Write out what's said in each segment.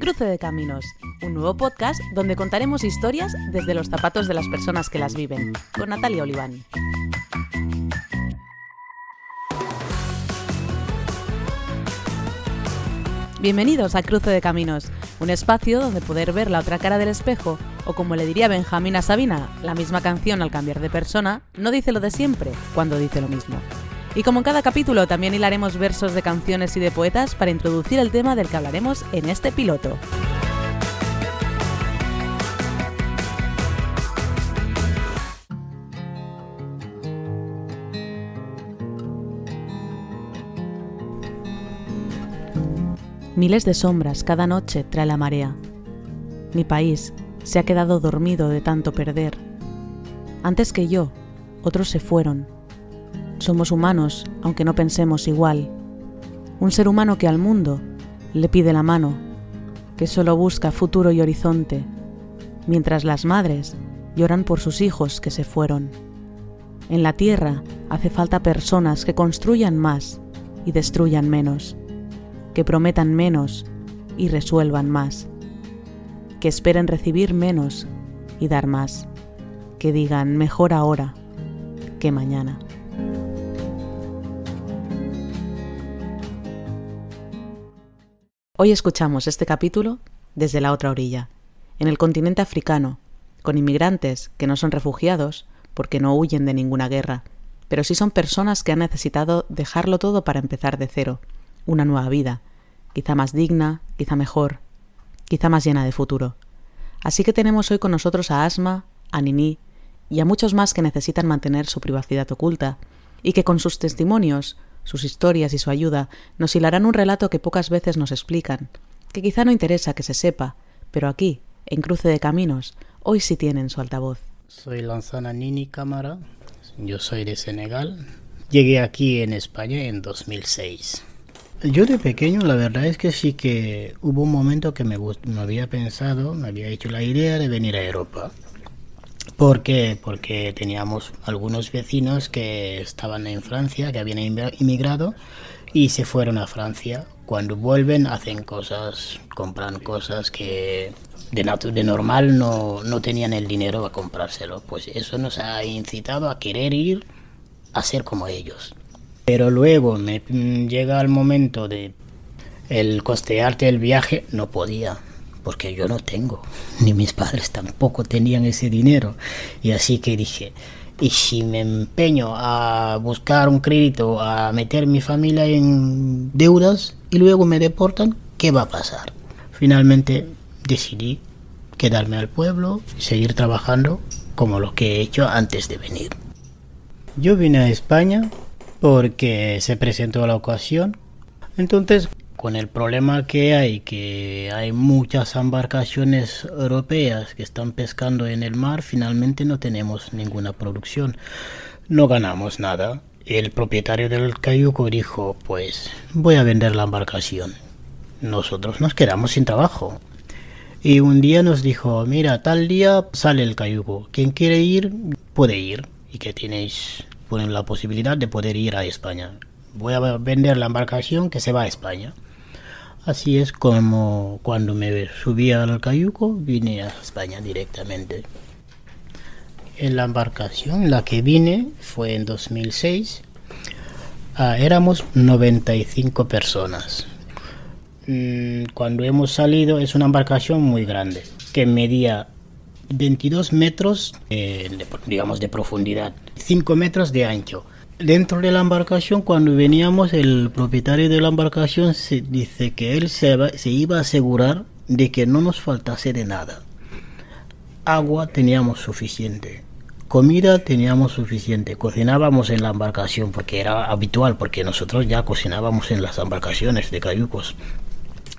Cruce de Caminos, un nuevo podcast donde contaremos historias desde los zapatos de las personas que las viven, con Natalia Oliván. Bienvenidos a Cruce de Caminos, un espacio donde poder ver la otra cara del espejo, o como le diría Benjamín a Sabina, la misma canción al cambiar de persona, no dice lo de siempre cuando dice lo mismo. Y como en cada capítulo, también hilaremos versos de canciones y de poetas para introducir el tema del que hablaremos en este piloto. Miles de sombras cada noche trae la marea. Mi país se ha quedado dormido de tanto perder. Antes que yo, otros se fueron. Somos humanos, aunque no pensemos igual. Un ser humano que al mundo le pide la mano, que solo busca futuro y horizonte, mientras las madres lloran por sus hijos que se fueron. En la tierra hace falta personas que construyan más y destruyan menos que prometan menos y resuelvan más, que esperen recibir menos y dar más, que digan mejor ahora que mañana. Hoy escuchamos este capítulo desde la otra orilla, en el continente africano, con inmigrantes que no son refugiados porque no huyen de ninguna guerra, pero sí son personas que han necesitado dejarlo todo para empezar de cero, una nueva vida, quizá más digna, quizá mejor, quizá más llena de futuro. Así que tenemos hoy con nosotros a Asma, a Nini y a muchos más que necesitan mantener su privacidad oculta y que con sus testimonios, sus historias y su ayuda nos hilarán un relato que pocas veces nos explican, que quizá no interesa que se sepa, pero aquí, en Cruce de Caminos, hoy sí tienen su altavoz. Soy Lanzana Nini Cámara, yo soy de Senegal. Llegué aquí en España en 2006. Yo de pequeño la verdad es que sí que hubo un momento que me, me había pensado, me había hecho la idea de venir a Europa. ¿Por qué? Porque teníamos algunos vecinos que estaban en Francia, que habían inmigrado y se fueron a Francia. Cuando vuelven hacen cosas, compran cosas que de, de normal no, no tenían el dinero para comprárselo. Pues eso nos ha incitado a querer ir a ser como ellos. Pero luego me llega el momento de el costearte el viaje, no podía, porque yo no tengo, ni mis padres tampoco tenían ese dinero. Y así que dije, y si me empeño a buscar un crédito, a meter mi familia en deudas y luego me deportan, ¿qué va a pasar? Finalmente decidí quedarme al pueblo y seguir trabajando como lo que he hecho antes de venir. Yo vine a España porque se presentó la ocasión. Entonces, con el problema que hay, que hay muchas embarcaciones europeas que están pescando en el mar, finalmente no tenemos ninguna producción. No ganamos nada. El propietario del cayuco dijo, pues voy a vender la embarcación. Nosotros nos quedamos sin trabajo. Y un día nos dijo, mira, tal día sale el cayuco. Quien quiere ir, puede ir. Y que tenéis la posibilidad de poder ir a España. Voy a vender la embarcación que se va a España. Así es como cuando me subí al cayuco vine a España directamente. En la embarcación, la que vine fue en 2006. Ah, éramos 95 personas. Mm, cuando hemos salido es una embarcación muy grande que medía 22 metros, de, digamos, de profundidad, 5 metros de ancho. Dentro de la embarcación, cuando veníamos, el propietario de la embarcación se dice que él se, iba a asegurar de que no nos faltase de nada. Agua teníamos suficiente. Comida teníamos suficiente, cocinábamos en la embarcación porque era habitual, porque nosotros ya cocinábamos en las embarcaciones de cayucos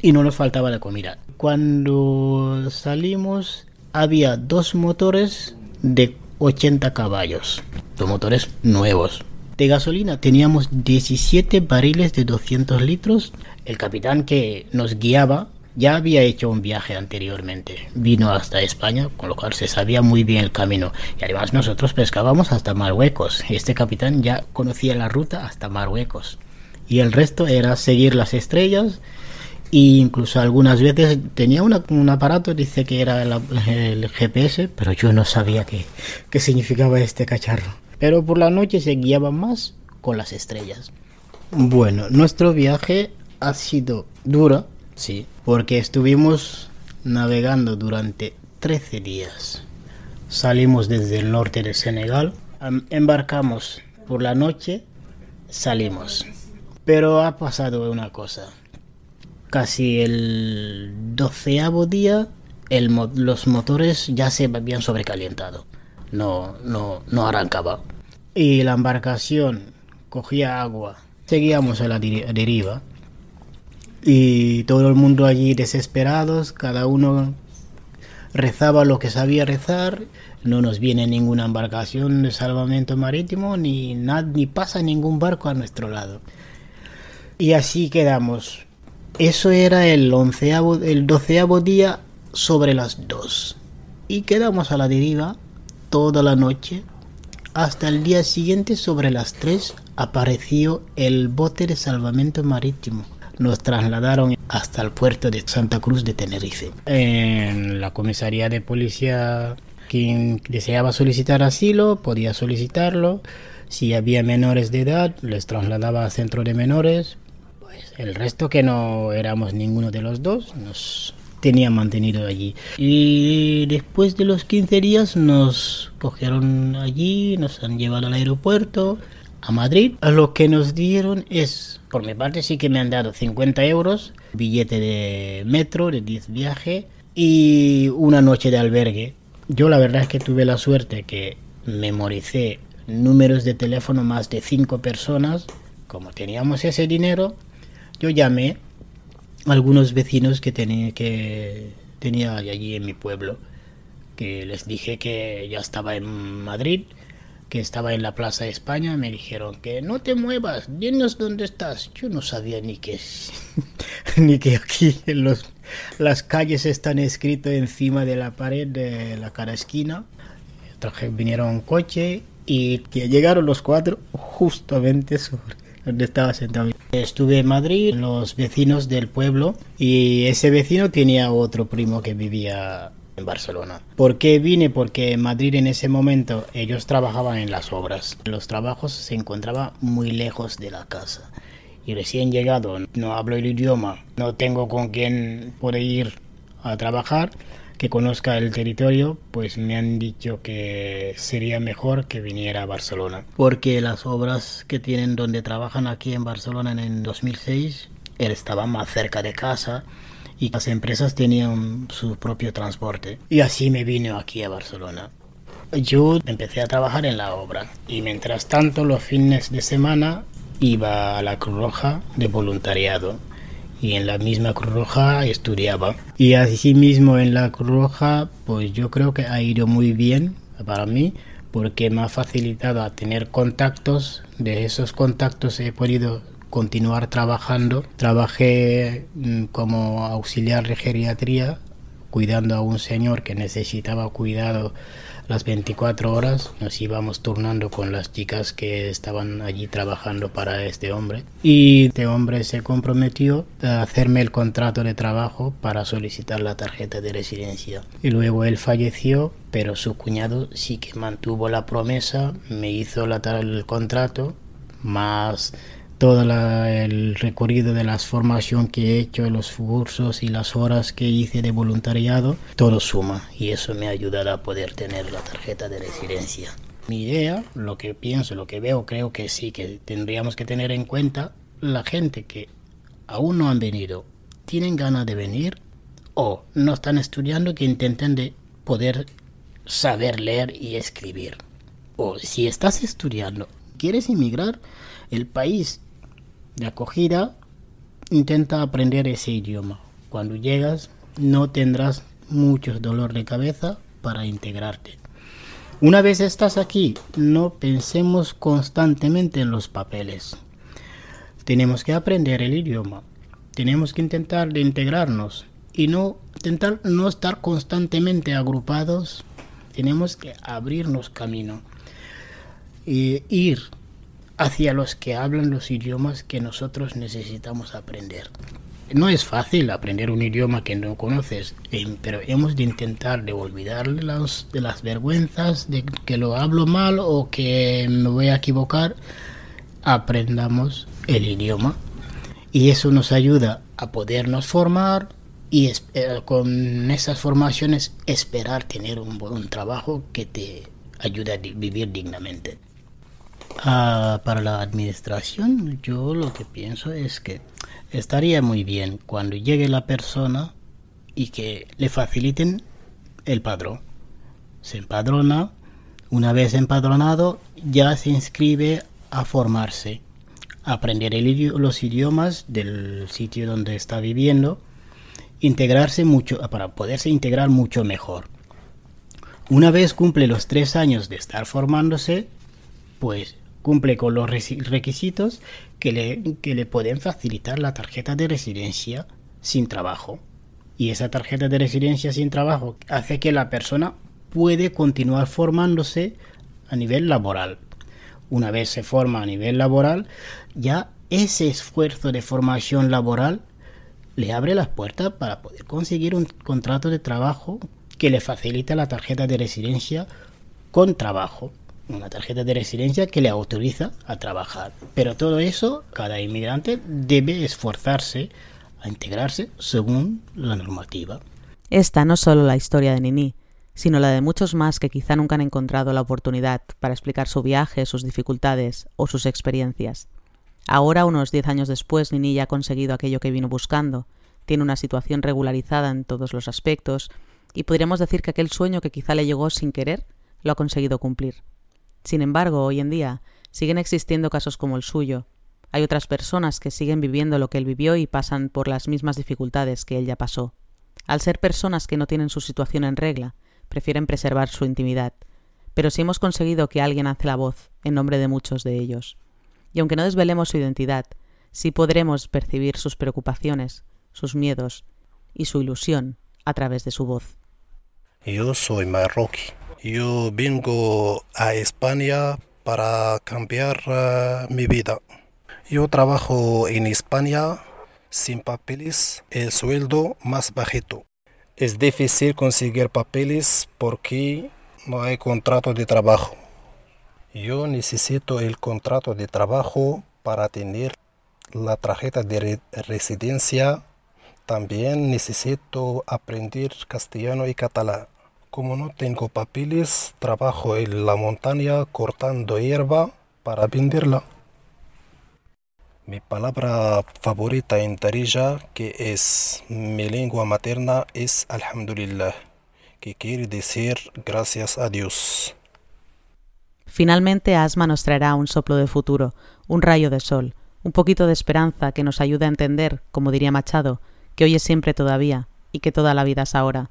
y no nos faltaba la comida. Cuando salimos había dos motores de 80 caballos, dos motores nuevos. De gasolina teníamos 17 barriles de 200 litros. El capitán que nos guiaba ya había hecho un viaje anteriormente. Vino hasta España, con lo cual se sabía muy bien el camino. Y además nosotros pescábamos hasta Marruecos. Este capitán ya conocía la ruta hasta Marruecos. y el resto era seguir las estrellas e incluso algunas veces tenía un aparato, dice que era el, GPS, pero yo no sabía qué, qué significaba este cacharro. Pero por la noche se guiaba más con las estrellas. Bueno, nuestro viaje ha sido duro, sí, porque estuvimos navegando durante 13 días. Salimos desde el norte de Senegal, embarcamos por la noche, salimos. Pero ha pasado una cosa. Casi el doceavo día, los motores ya se habían sobrecalentado. No, no, no arrancaba. Y la embarcación cogía agua. Seguíamos a la deriva. Y todo el mundo allí desesperados, cada uno rezaba lo que sabía rezar, no nos viene ninguna embarcación de salvamento marítimo, ni, ni pasa ningún barco a nuestro lado. Y así quedamos. Eso era el onceavo, el doceavo día sobre las dos. Y quedamos a la deriva toda la noche. Hasta el día siguiente sobre las tres apareció el bote de salvamento marítimo nos trasladaron hasta el puerto de Santa Cruz de Tenerife. En la comisaría de policía, quien deseaba solicitar asilo podía solicitarlo. Si había menores de edad, les trasladaba a centro de menores. Pues el resto que no éramos ninguno de los dos, nos tenían mantenido allí. Y después de los 15 días nos cogieron allí, nos han llevado al aeropuerto a Madrid. Lo que nos dieron es, por mi parte sí que me han dado 50 euros, billete de metro, de 10 viajes y una noche de albergue. Yo la verdad es que tuve la suerte que memoricé números de teléfono más de 5 personas. Como teníamos ese dinero, yo llamé algunos vecinos que tenía, que tenía allí en mi pueblo, que les dije que ya estaba en Madrid que estaba en la Plaza de España, me dijeron que no te muevas, dinos dónde estás. Yo no sabía ni que ni que aquí en los, las calles están escritas encima de la pared de la cara esquina. Traje, vinieron un coche y que llegaron los cuatro justamente sobre donde estaba sentado. Estuve en Madrid, los vecinos del pueblo, y ese vecino tenía otro primo que vivía en Barcelona. ¿Por qué vine? Porque en Madrid en ese momento ellos trabajaban en las obras. Los trabajos se encontraban muy lejos de la casa. Y recién llegado, no hablo el idioma, no tengo con quién poder ir a trabajar, que conozca el territorio, pues me han dicho que sería mejor que viniera a Barcelona. Porque las obras que tienen donde trabajan aquí en Barcelona en 2006 estaban más cerca de casa y las empresas tenían su propio transporte. Y así me vine aquí a Barcelona. Yo empecé a trabajar en la obra y mientras tanto los fines de semana iba a la Cruz Roja de voluntariado y en la misma Cruz Roja estudiaba. Y así mismo en la Cruz Roja pues yo creo que ha ido muy bien para mí porque me ha facilitado a tener contactos. De esos contactos he podido continuar trabajando. Trabajé mm, como auxiliar de geriatría, cuidando a un señor que necesitaba cuidado las 24 horas. Nos íbamos turnando con las chicas que estaban allí trabajando para este hombre. Y este hombre se comprometió a hacerme el contrato de trabajo para solicitar la tarjeta de residencia. Y luego él falleció, pero su cuñado sí que mantuvo la promesa, me hizo la, el contrato, más todo el recorrido de la formación que he hecho, los cursos y las horas que hice de voluntariado, todo suma y eso me ha ayudado a poder tener la tarjeta de residencia. Mi idea, lo que pienso, lo que veo, creo que sí, que tendríamos que tener en cuenta la gente que aún no han venido, tienen ganas de venir o no están estudiando que intenten de poder saber leer y escribir. O si estás estudiando, quieres inmigrar, el país de acogida, intenta aprender ese idioma. Cuando llegas no tendrás mucho dolor de cabeza para integrarte. Una vez estás aquí, no pensemos constantemente en los papeles. Tenemos que aprender el idioma. Tenemos que intentar de integrarnos y no intentar no estar constantemente agrupados. Tenemos que abrirnos camino. y ir hacia los que hablan los idiomas que nosotros necesitamos aprender. No es fácil aprender un idioma que no conoces, em, pero hemos de intentar de olvidarle de las vergüenzas de que lo hablo mal o que me voy a equivocar. Aprendamos el idioma y eso nos ayuda a podernos formar y eh, con esas formaciones esperar tener un buen trabajo que te ayude a vivir dignamente. Ah, para la administración, yo lo que pienso es que estaría muy bien cuando llegue la persona y que le faciliten el padrón. Se empadrona, una vez empadronado, ya se inscribe a formarse, a aprender los idiomas del sitio donde está viviendo, integrarse mucho, para poderse integrar mucho mejor. Una vez cumple los tres años de estar formándose, pues cumple con los requisitos que le, que le pueden facilitar la tarjeta de residencia sin trabajo. Y esa tarjeta de residencia sin trabajo hace que la persona puede continuar formándose a nivel laboral. Una vez se forma a nivel laboral, ya ese esfuerzo de formación laboral le abre las puertas para poder conseguir un contrato de trabajo que le facilita la tarjeta de residencia con trabajo una tarjeta de residencia que le autoriza a trabajar. Pero todo eso, cada inmigrante debe esforzarse a integrarse según la normativa. Esta no es solo la historia de Nini, sino la de muchos más que quizá nunca han encontrado la oportunidad para explicar su viaje, sus dificultades o sus experiencias. Ahora, unos diez años después, Nini ya ha conseguido aquello que vino buscando, tiene una situación regularizada en todos los aspectos, y podríamos decir que aquel sueño que quizá le llegó sin querer, lo ha conseguido cumplir. Sin embargo, hoy en día siguen existiendo casos como el suyo. Hay otras personas que siguen viviendo lo que él vivió y pasan por las mismas dificultades que él ya pasó. Al ser personas que no tienen su situación en regla, prefieren preservar su intimidad. Pero si hemos conseguido que alguien hace la voz en nombre de muchos de ellos. Y aunque no desvelemos su identidad, sí podremos percibir sus preocupaciones, sus miedos y su ilusión a través de su voz. Yo soy marroquí. Yo vengo a España para cambiar eh, mi vida. Yo trabajo en España sin papeles, el sueldo más bajito. Es difícil conseguir papeles porque no hay contrato de trabajo. Yo necesito el contrato de trabajo para tener la tarjeta de residencia. También necesito aprender castellano y catalán. Como no tengo papeles, trabajo en la montaña cortando hierba para venderla. Mi palabra favorita en Darija, que es mi lengua materna, es Alhamdulillah, que quiere decir gracias a Dios. Finalmente Asma nos traerá un soplo de futuro, un rayo de sol, un poquito de esperanza que nos ayude a entender, como diría Machado, que hoy es siempre todavía y que toda la vida es ahora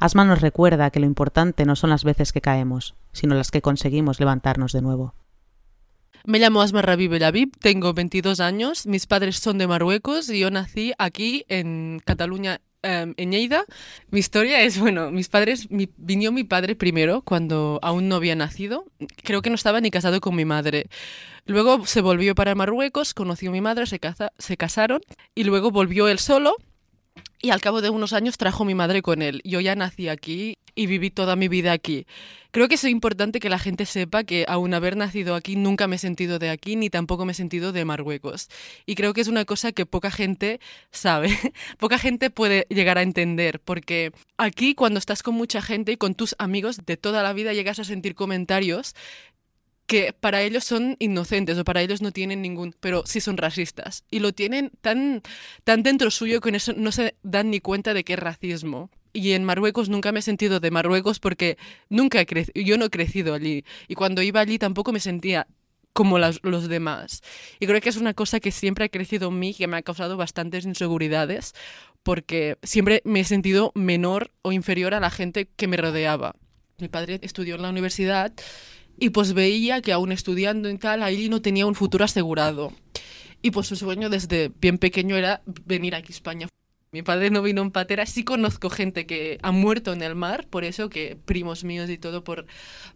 Asma nos recuerda que lo importante no son las veces que caemos, sino las que conseguimos levantarnos de nuevo. Me llamo Asma Rabi Belavib, tengo 22 años, mis padres son de Marruecos y yo nací aquí en Cataluña, em, en Lleida. Mi historia es, bueno, mis padres, mi, vino mi padre primero cuando aún no había nacido, creo que no estaba ni casado con mi madre. Luego se volvió para Marruecos, conoció a mi madre, se, casa, se casaron y luego volvió él solo y al cabo de unos años trajo mi madre con él. Yo ya nací aquí y viví toda mi vida aquí. Creo que es importante que la gente sepa que aun haber nacido aquí nunca me he sentido de aquí ni tampoco me he sentido de Marruecos. Y creo que es una cosa que poca gente sabe, poca gente puede llegar a entender, porque aquí cuando estás con mucha gente y con tus amigos de toda la vida llegas a sentir comentarios que para ellos son inocentes o para ellos no tienen ningún, pero sí son racistas. Y lo tienen tan, tan dentro suyo que eso no se dan ni cuenta de que es racismo. Y en Marruecos nunca me he sentido de Marruecos porque nunca he yo no he crecido allí. Y cuando iba allí tampoco me sentía como los demás. Y creo que es una cosa que siempre ha crecido en mí, que me ha causado bastantes inseguridades, porque siempre me he sentido menor o inferior a la gente que me rodeaba. Mi padre estudió en la universidad y pues veía que aún estudiando y tal, ahí no tenía un futuro asegurado. Y pues su sueño desde bien pequeño era venir aquí a España. Mi padre no vino en patera, sí conozco gente que ha muerto en el mar, por eso que primos míos y todo, por...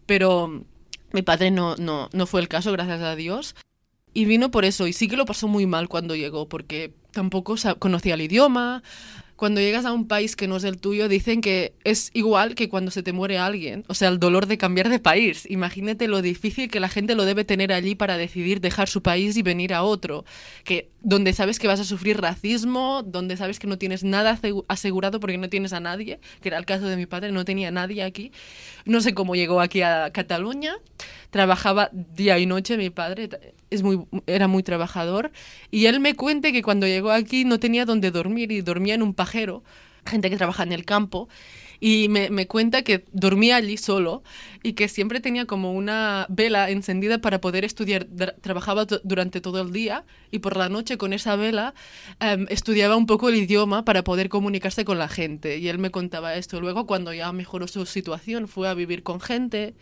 pero mi padre no, no, no fue el caso, gracias a Dios. Y vino por eso, y sí que lo pasó muy mal cuando llegó, porque tampoco conocía el idioma, cuando llegas a un país que no es el tuyo, dicen que es igual que cuando se te muere alguien. O sea, el dolor de cambiar de país. Imagínate lo difícil que la gente lo debe tener allí para decidir dejar su país y venir a otro. Que donde sabes que vas a sufrir racismo, donde sabes que no tienes nada asegurado porque no tienes a nadie, que era el caso de mi padre, no tenía nadie aquí. No sé cómo llegó aquí a Cataluña. Trabajaba día y noche mi padre, es muy, era muy trabajador. Y él me cuente que cuando llegó aquí no tenía donde dormir y dormía en un pajero, gente que trabaja en el campo. Y me, me, cuenta que dormía allí solo y que siempre tenía como una vela encendida para poder estudiar. Trabajaba durante todo el día y por la noche con esa vela em, estudiaba un poco el idioma para poder comunicarse con la gente. Y él me contaba esto. Luego, cuando ya mejoró su situación, fue a vivir con gente.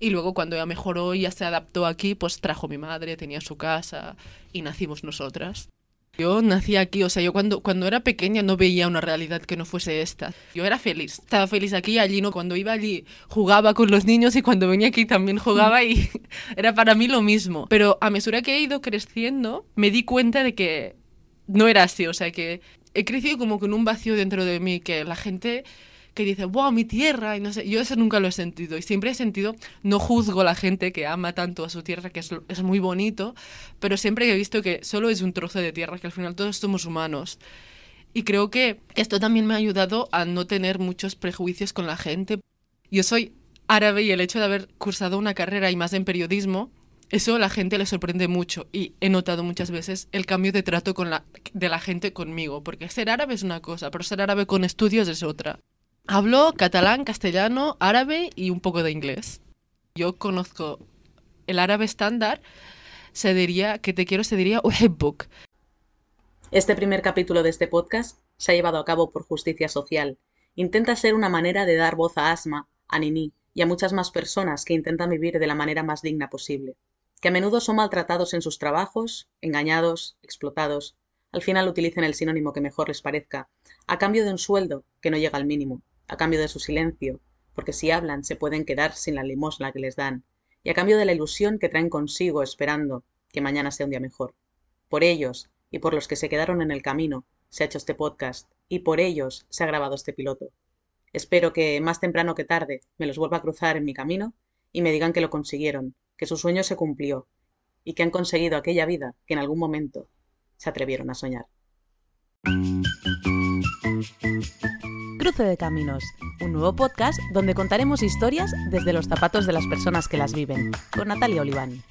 Y luego cuando ya mejoró y ya se adaptó aquí, pues trajo mi madre, tenía su casa y nacimos nosotras. Yo nací aquí, o sea, yo cuando, cuando era pequeña no veía una realidad que no fuese esta. Yo era feliz, estaba feliz aquí allí, ¿no? Cuando iba allí jugaba con los niños y cuando venía aquí también jugaba y era para mí lo mismo. Pero a mesura que he ido creciendo, me di cuenta de que no era así, o sea, que he crecido como con un vacío dentro de mí, que la gente que dice, wow, mi tierra, y no sé, yo eso nunca lo he sentido. Y siempre he sentido, no juzgo a la gente que ama tanto a su tierra, que es, es muy bonito, pero siempre he visto que solo es un trozo de tierra, que al final todos somos humanos. Y creo que esto también me ha ayudado a no tener muchos prejuicios con la gente. Yo soy árabe y el hecho de haber cursado una carrera y más en periodismo, eso a la gente le sorprende mucho y he notado muchas veces el cambio de trato con la, de la gente conmigo, porque ser árabe es una cosa, pero ser árabe con estudios es otra. Hablo catalán, castellano, árabe y un poco de inglés. Yo conozco el árabe estándar, se diría que te quiero, se diría uhibbuk. Este primer capítulo de este podcast se ha llevado a cabo por Justicia Social. Intenta ser una manera de dar voz a Asma, a Nini y a muchas más personas que intentan vivir de la manera más digna posible, que a menudo son maltratados en sus trabajos, engañados, explotados. Al final utilicen el sinónimo que mejor les parezca, a cambio de un sueldo que no llega al mínimo a cambio de su silencio, porque si hablan se pueden quedar sin la limosna que les dan, y a cambio de la ilusión que traen consigo esperando que mañana sea un día mejor. Por ellos, y por los que se quedaron en el camino, se ha hecho este podcast, y por ellos se ha grabado este piloto. Espero que, más temprano que tarde, me los vuelva a cruzar en mi camino y me digan que lo consiguieron, que su sueño se cumplió, y que han conseguido aquella vida que en algún momento se atrevieron a soñar. Cruce de Caminos, un nuevo podcast donde contaremos historias desde los zapatos de las personas que las viven, con Natalia Oliván.